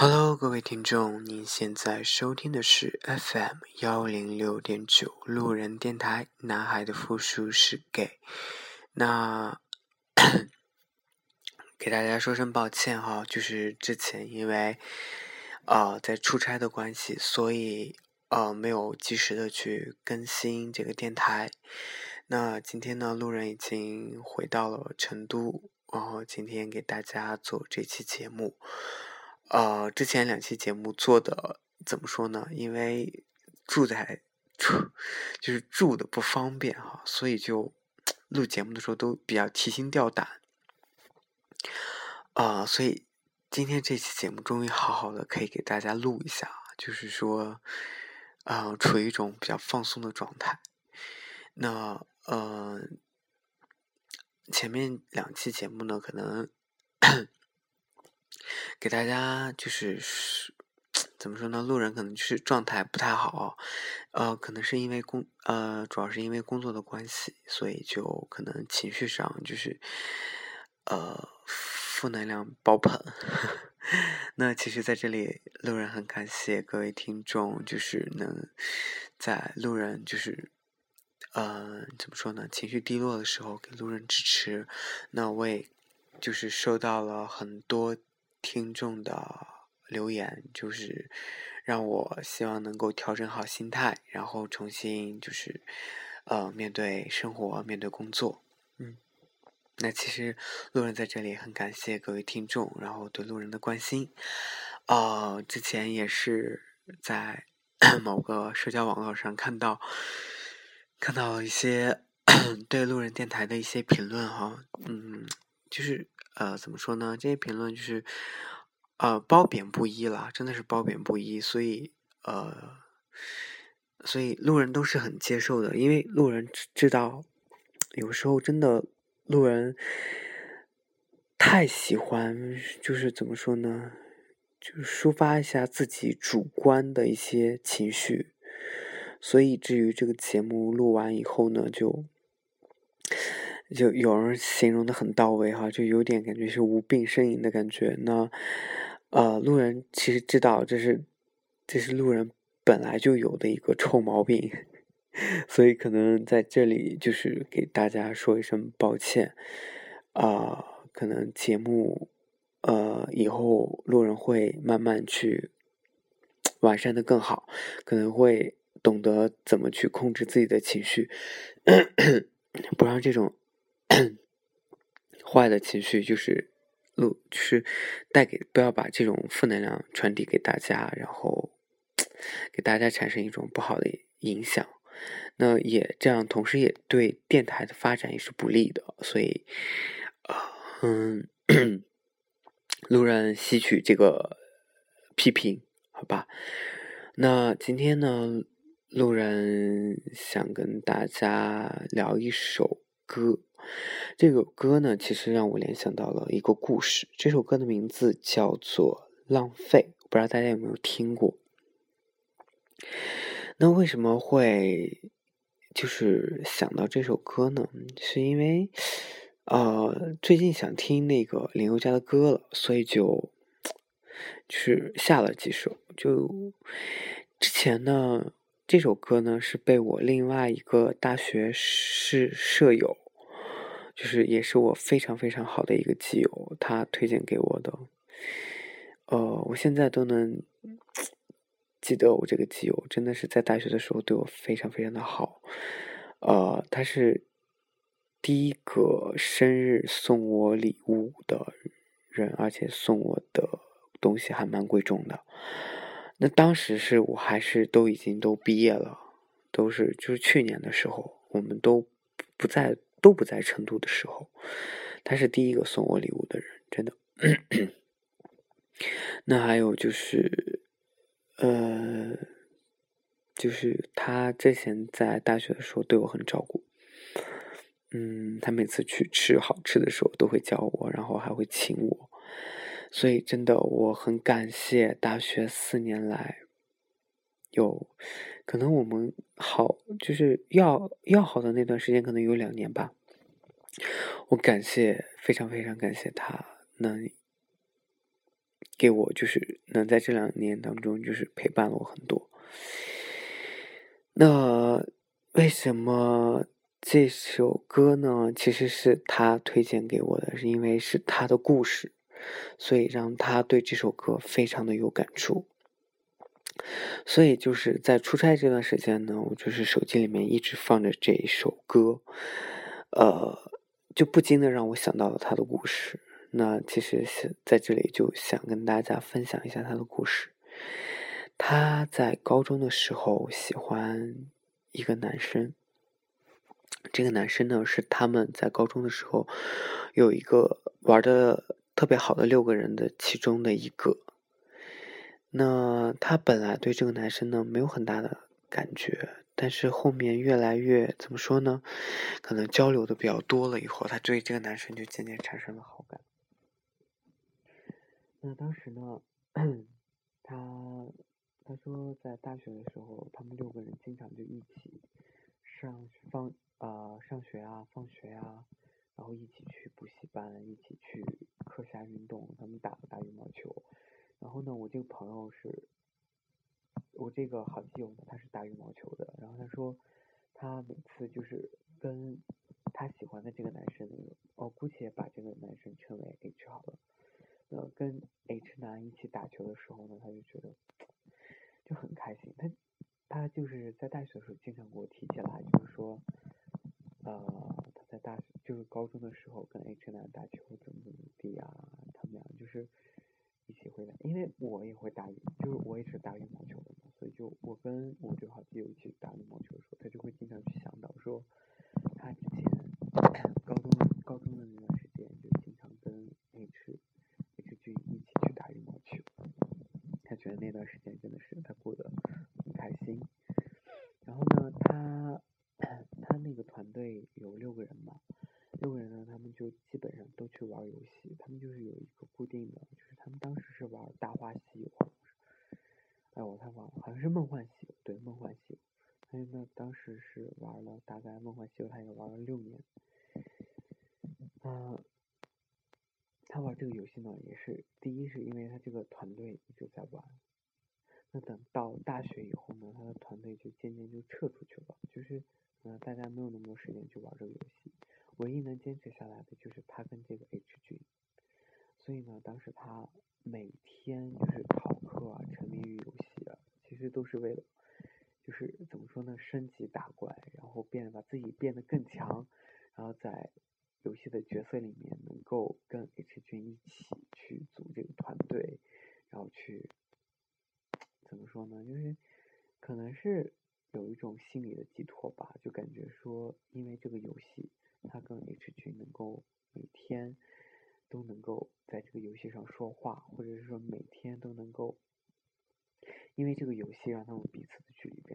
Hello，各位听众，您现在收听的是 FM 幺零六点九路人电台。男孩的复数是 gay。那 给大家说声抱歉哈，就是之前因为呃在出差的关系，所以呃没有及时的去更新这个电台。那今天呢，路人已经回到了成都，然后今天给大家做这期节目。呃，之前两期节目做的怎么说呢？因为住在住就是住的不方便哈，所以就录节目的时候都比较提心吊胆。啊，所以今天这期节目终于好好的可以给大家录一下，就是说，啊，处于一种比较放松的状态。那呃，前面两期节目呢，可能。给大家就是怎么说呢？路人可能就是状态不太好，呃，可能是因为工呃，主要是因为工作的关系，所以就可能情绪上就是呃负能量爆棚。那其实，在这里，路人很感谢各位听众，就是能在路人就是呃怎么说呢？情绪低落的时候给路人支持。那我也就是收到了很多。听众的留言就是让我希望能够调整好心态，然后重新就是呃面对生活，面对工作。嗯，那其实路人在这里很感谢各位听众，然后对路人的关心。呃，之前也是在 某个社交网络上看到看到一些 对路人电台的一些评论哈，嗯，就是。呃，怎么说呢？这些评论就是，呃，褒贬不一啦，真的是褒贬不一。所以，呃，所以路人都是很接受的，因为路人知道，有时候真的路人太喜欢，就是怎么说呢？就是抒发一下自己主观的一些情绪。所以，至于这个节目录完以后呢，就。就有人形容的很到位哈，就有点感觉是无病呻吟的感觉。那呃，路人其实知道这是这是路人本来就有的一个臭毛病，所以可能在这里就是给大家说一声抱歉啊。可能节目呃以后路人会慢慢去完善的更好，可能会懂得怎么去控制自己的情绪，不让这种。坏的情绪就是录，就是带给不要把这种负能量传递给大家，然后给大家产生一种不好的影响。那也这样，同时也对电台的发展也是不利的。所以，嗯，路人吸取这个批评，好吧？那今天呢，路人想跟大家聊一首歌。这首歌呢，其实让我联想到了一个故事。这首歌的名字叫做《浪费》，不知道大家有没有听过？那为什么会就是想到这首歌呢？是因为呃，最近想听那个林宥嘉的歌了，所以就就是下了几首。就之前呢，这首歌呢是被我另外一个大学室舍友。就是也是我非常非常好的一个基友，他推荐给我的。呃，我现在都能记得我这个基友真的是在大学的时候对我非常非常的好。呃，他是第一个生日送我礼物的人，而且送我的东西还蛮贵重的。那当时是我还是都已经都毕业了，都是就是去年的时候，我们都不在。都不在成都的时候，他是第一个送我礼物的人，真的。那还有就是，呃，就是他之前在大学的时候对我很照顾，嗯，他每次去吃好吃的时候都会叫我，然后还会请我，所以真的我很感谢大学四年来。有，可能我们好就是要要好的那段时间，可能有两年吧。我感谢，非常非常感谢他能给我就是能在这两年当中就是陪伴了我很多。那为什么这首歌呢？其实是他推荐给我的，是因为是他的故事，所以让他对这首歌非常的有感触。所以就是在出差这段时间呢，我就是手机里面一直放着这一首歌，呃，就不禁的让我想到了他的故事。那其实是在这里就想跟大家分享一下他的故事。他在高中的时候喜欢一个男生，这个男生呢是他们在高中的时候有一个玩的特别好的六个人的其中的一个。那他本来对这个男生呢没有很大的感觉，但是后面越来越怎么说呢？可能交流的比较多了以后，他对这个男生就渐渐产生了好感。那当时呢，他。他说，在大学的时候，他们六个人经常就一起上放啊上学啊放学啊，然后一起去补习班，一起去课下运动，他们打打羽毛球。然后呢，我这个朋友是，我这个好基友呢，他是打羽毛球的。然后他说，他每次就是跟他喜欢的这个男生，哦，姑且把这个男生称为 H 好了。呃，跟 H 男一起打球的时候呢，他就觉得。就很开心，他他就是在大学的时候经常给我提起来，就是说，呃，他在大学就是高中的时候跟 H 男打球怎么怎么地啊，他们俩就是因为我也会打羽，就是我也是打羽毛球的嘛，所以就我跟我就个好基友一起打羽毛球的时候，他就会经常去想到说，他之前高中高中的那段时间就经常跟 H H 君一起去打羽毛球，他觉得那段时间真的是。有六个人嘛，六个人呢，他们就基本上都去玩游戏。他们就是有一个固定的，就是他们当时是玩《大话西游》，哎，我太忘了，好像是《梦幻西游》，对，《梦幻西游》。他们当时是玩了结果《》，他也玩了六年。嗯，他玩这个游戏呢，也是第一是因为他这个团队一直在玩。那等到大学以后呢，他的团队就渐渐就撤出去了，就是。呃大家没有那么多时间去玩这个游戏，唯一能坚持下来的就是他跟这个 H 君，所以呢，当时他每天就是逃课啊，沉迷于游戏啊，其实都是为了，就是怎么说呢，升级打怪，后变把自己变得更强，然后在游戏的角色里面能够跟 H 君一起去组这个团队，然后去怎么说呢，就是可能是。有一种心理的寄托吧，就感觉说，因为这个游戏，他跟 H 君能够每天都能够在这个游戏上说话，或者是说每天都能够，因为这个游戏让他们彼此的距离，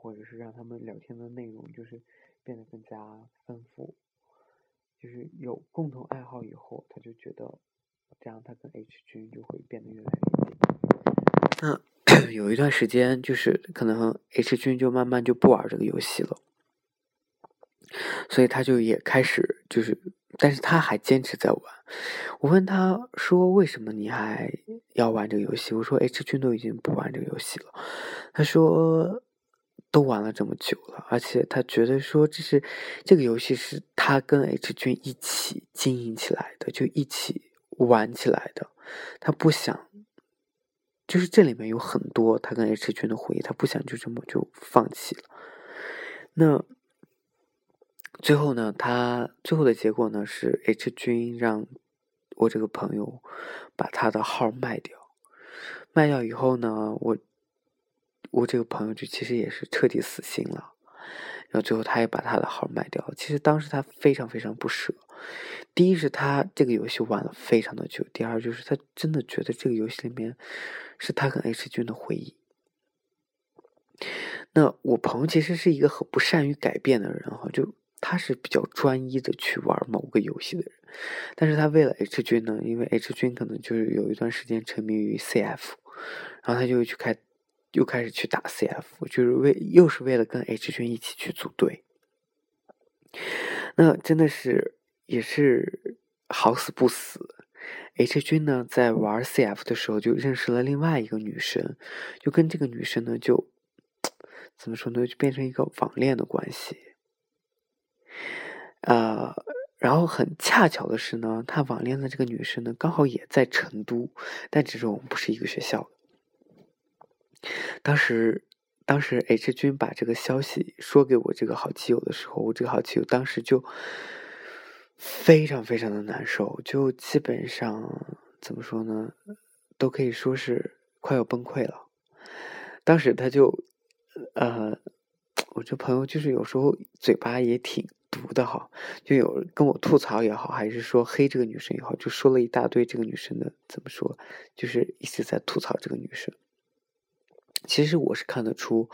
或者是让他们聊天的内容就是变得更加丰富，就是有共同爱好以后，他就觉得这样他跟 H 君就会变得越来越近。那。有一段时间，就是可能 H 君就慢慢就不玩这个游戏了，所以他就也开始就是，但是他还坚持在玩。我问他说：“为什么你还要玩这个游戏？”我说：“H 君都已经不玩这个游戏了。”他说：“都玩了这么久了，而且他觉得说这是这个游戏是他跟 H 君一起经营起来的，就一起玩起来的，他不想。”就是这里面有很多他跟 H 君的回忆，他不想就这么就放弃了。那最后呢，他最后的结果呢是 H 君让我这个朋友把他的号卖掉，卖掉以后呢，我我这个朋友就其实也是彻底死心了。然后最后他也把他的号卖掉了。其实当时他非常非常不舍。第一是他这个游戏玩了非常的久，第二就是他真的觉得这个游戏里面是他跟 H 君的回忆。那我朋友其实是一个很不善于改变的人哈，就他是比较专一的去玩某个游戏的人。但是他为了 H 君呢，因为 H 君可能就是有一段时间沉迷于 CF，然后他就去开。又开始去打 CF，就是为又是为了跟 H 君一起去组队。那真的是也是好死不死 H 君呢在玩 CF 的时候就认识了另外一个女生，就跟这个女生呢就怎么说呢，就变成一个网恋的关系。呃，然后很恰巧的是呢，他网恋的这个女生呢刚好也在成都，但只是我们不是一个学校的。当时，当时 H 君把这个消息说给我这个好基友的时候，我这个好基友当时就非常非常的难受，就基本上怎么说呢，都可以说是快要崩溃了。当时他就，呃，我这朋友就是有时候嘴巴也挺毒的哈，就有跟我吐槽也好，还是说黑这个女生也好，就说了一大堆这个女生的怎么说，就是一直在吐槽这个女生。其实我是看得出，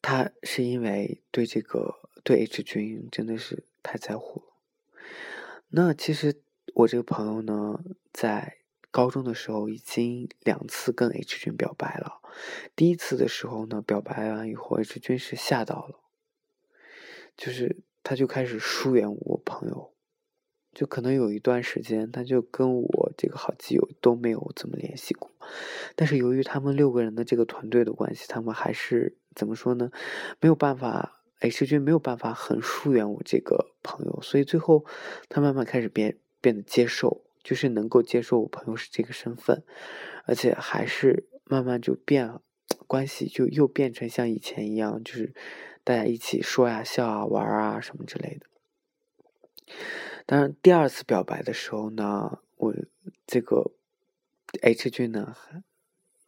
他是因为对这个对 H 君真的是太在乎了。那其实我这个朋友呢，在高中的时候已经两次跟 H 君表白了。第一次的时候呢，表白完以后，H 君是吓到了，就是他就开始疏远我朋友。就可能有一段时间，他就跟我这个好基友都没有怎么联系过。但是由于他们六个人的这个团队的关系，他们还是怎么说呢？没有办法，H 君没有办法很疏远我这个朋友，所以最后他慢慢开始变变得接受，就是能够接受我朋友是这个身份，而且还是慢慢就变关系就又变成像以前一样，就是大家一起说呀、笑啊、玩啊什么之类的。当然，第二次表白的时候呢，我这个 H 君呢，还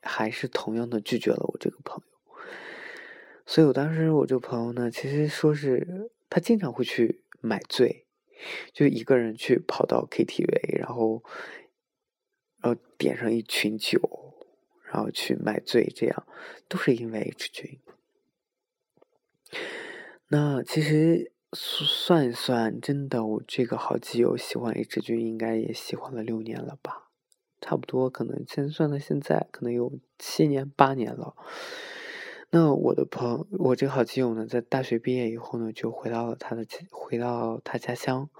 还是同样的拒绝了我这个朋友。所以我当时我这个朋友呢，其实说是他经常会去买醉，就一个人去跑到 KTV，然后然后点上一群酒，然后去买醉，这样都是因为 H 君。那其实。算一算，真的，我这个好基友喜欢 H 君，应该也喜欢了六年了吧？差不多，可能先算到现在，可能有七年八年了。那我的朋友，我这个好基友呢，在大学毕业以后呢，就回到了他的回到他家乡，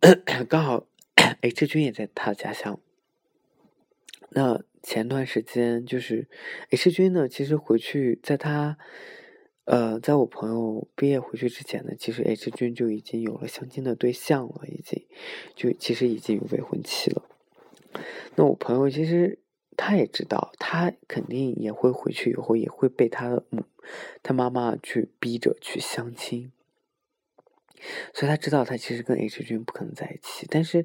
刚好 H 君也在他家乡。那前段时间就是 H 君呢，其实回去在他。呃，在我朋友毕业回去之前呢，其实 H 君就已经有了相亲的对象了，已经就其实已经有未婚妻了。那我朋友其实他也知道，他肯定也会回去以后也会被他的母他妈妈去逼着去相亲，所以他知道他其实跟 H 君不可能在一起，但是。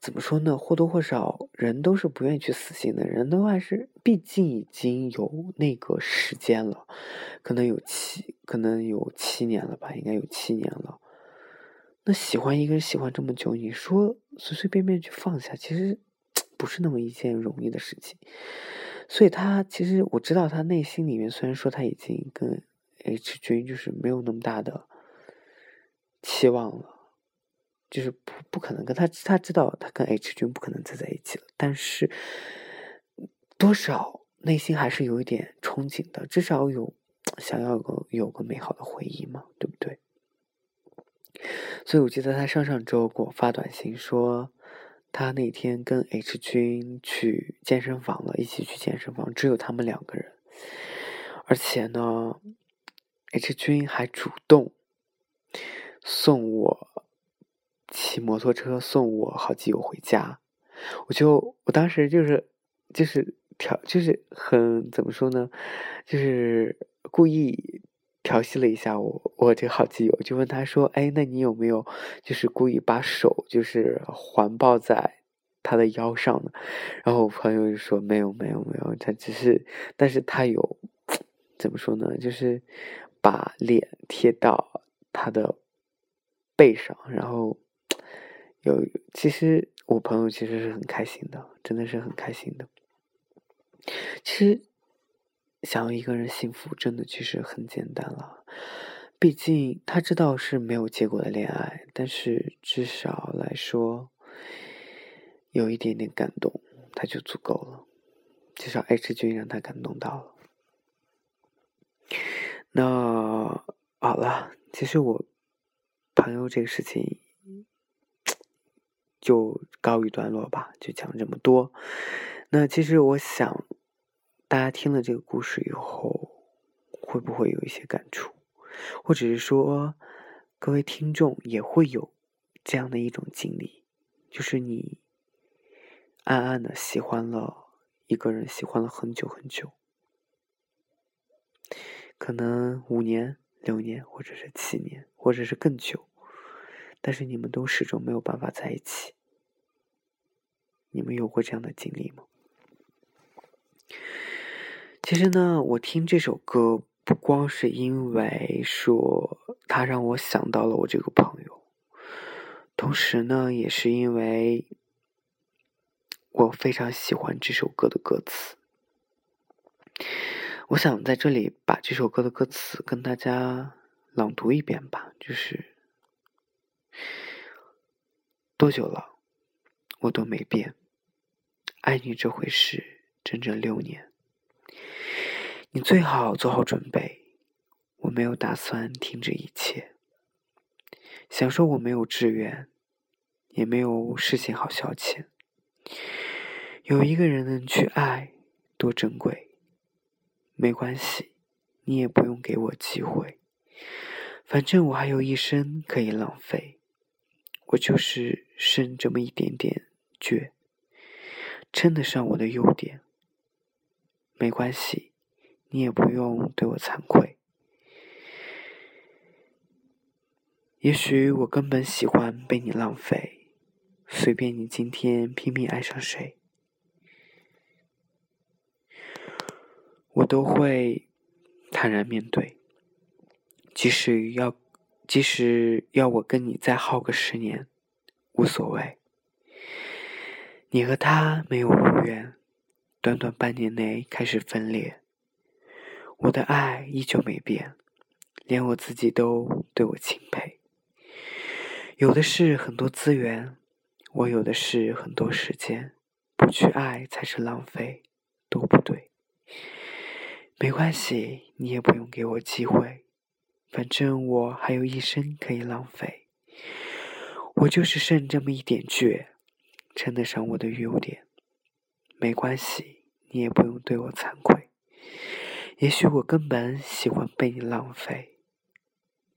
怎么说呢？或多或少，人都是不愿意去死心的。人的话是，毕竟已经有那个时间了，可能有七，可能有七年了吧，应该有七年了。那喜欢一个人喜欢这么久，你说随随便便去放下，其实不是那么一件容易的事情。所以他其实我知道，他内心里面虽然说他已经跟 H 君就是没有那么大的期望了。就是不不可能跟他，他知道他跟 H 君不可能再在一起了，但是多少内心还是有一点憧憬的，至少有想要有个有个美好的回忆嘛，对不对？所以我记得他上上周给我发短信说，他那天跟 H 君去健身房了，一起去健身房，只有他们两个人，而且呢，H 君还主动送我。骑摩托车送我好基友回家，我就我当时就是就是调就是很怎么说呢，就是故意调戏了一下我我这个好基友，就问他说：“哎，那你有没有就是故意把手就是环抱在他的腰上呢？”然后我朋友就说：“没有没有没有，他只是，但是他有怎么说呢？就是把脸贴到他的背上，然后。”有，其实我朋友其实是很开心的，真的是很开心的。其实想要一个人幸福，真的其实很简单了。毕竟他知道是没有结果的恋爱，但是至少来说有一点点感动，他就足够了。至少 H 君让他感动到了。那好了，其实我朋友这个事情。就告一段落吧，就讲这么多。那其实我想，大家听了这个故事以后，会不会有一些感触，或者是说，各位听众也会有这样的一种经历，就是你暗暗的喜欢了一个人，喜欢了很久很久，可能五年、六年，或者是七年，或者是更久。但是你们都始终没有办法在一起，你们有过这样的经历吗？其实呢，我听这首歌不光是因为说它让我想到了我这个朋友，同时呢，也是因为我非常喜欢这首歌的歌词。我想在这里把这首歌的歌词跟大家朗读一遍吧，就是。多久了，我都没变。爱你这回事，整整六年。你最好做好准备，我没有打算停止一切。想说我没有志愿，也没有事情好消遣。有一个人能去爱，多珍贵。没关系，你也不用给我机会。反正我还有一生可以浪费，我就是剩这么一点点倔，称得上我的优点。没关系，你也不用对我惭愧。也许我根本喜欢被你浪费，随便你今天拼命爱上谁，我都会坦然面对。即使要，即使要我跟你再耗个十年，无所谓。你和他没有如愿，短短半年内开始分裂。我的爱依旧没变，连我自己都对我钦佩。有的是很多资源，我有的是很多时间，不去爱才是浪费，都不对。没关系，你也不用给我机会。反正我还有一生可以浪费，我就是剩这么一点倔，称得上我的优点。没关系，你也不用对我惭愧。也许我根本喜欢被你浪费，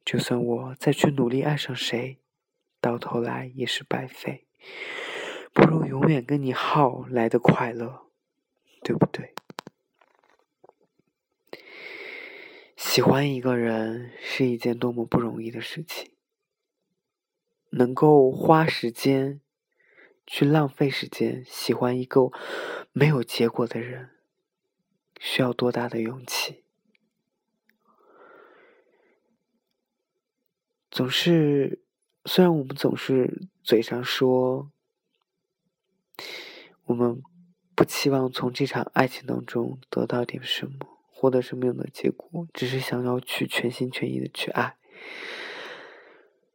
就算我再去努力爱上谁，到头来也是白费。不如永远跟你耗来的快乐，对不对？喜欢一个人是一件多么不容易的事情，能够花时间去浪费时间喜欢一个没有结果的人，需要多大的勇气？总是，虽然我们总是嘴上说，我们不期望从这场爱情当中得到点什么。获得什么样的结果？只是想要去全心全意的去爱，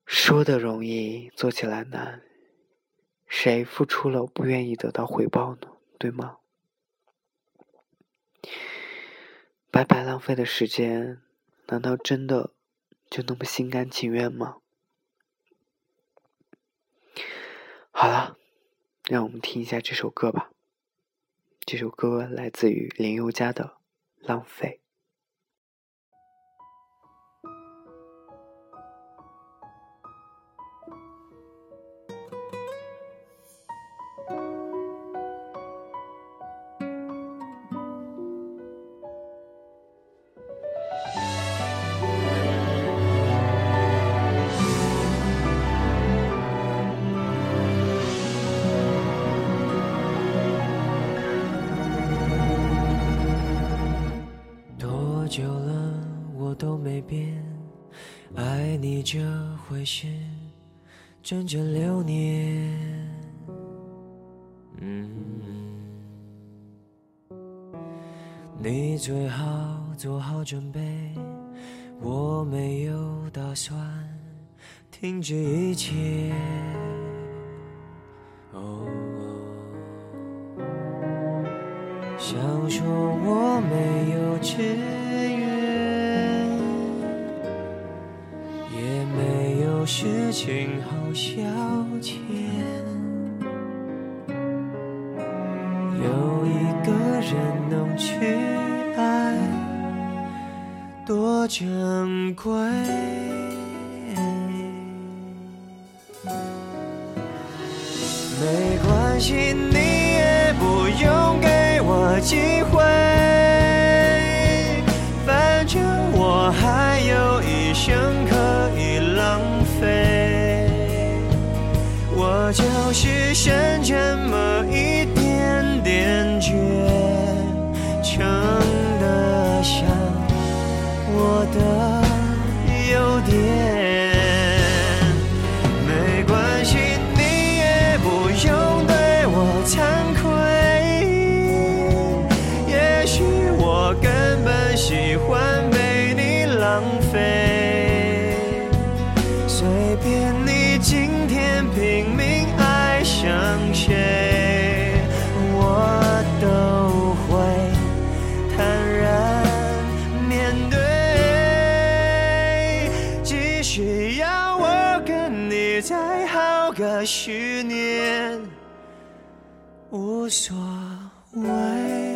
说的容易，做起来难。谁付出了不愿意得到回报呢？对吗？白白浪费的时间，难道真的就那么心甘情愿吗？好了，让我们听一下这首歌吧。这首歌来自于林宥嘉的。浪费。是，整整六年。你最好做好准备，我没有打算停止一切。今后消遣，有一个人能去爱，多珍贵。没关系。就是剩这么一点点倔，撑得下我的只要我跟你再耗个十年，无所谓。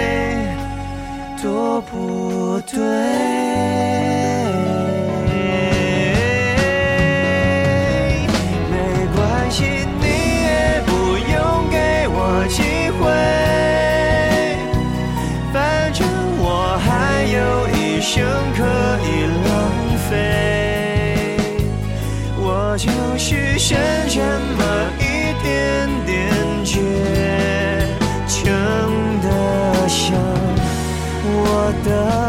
多不对。没关系，你也不用给我机会，反正我还有一生可以浪费。我就是剩的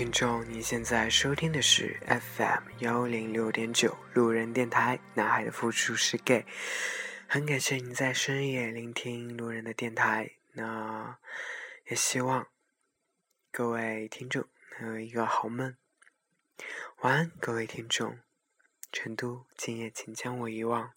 听众，您现在收听的是 FM 幺零六点九路人电台，男孩的付出是 gay。很感谢您在深夜聆听路人的电台，那也希望各位听众能有一个好梦。晚安，各位听众。成都，今夜请将我遗忘。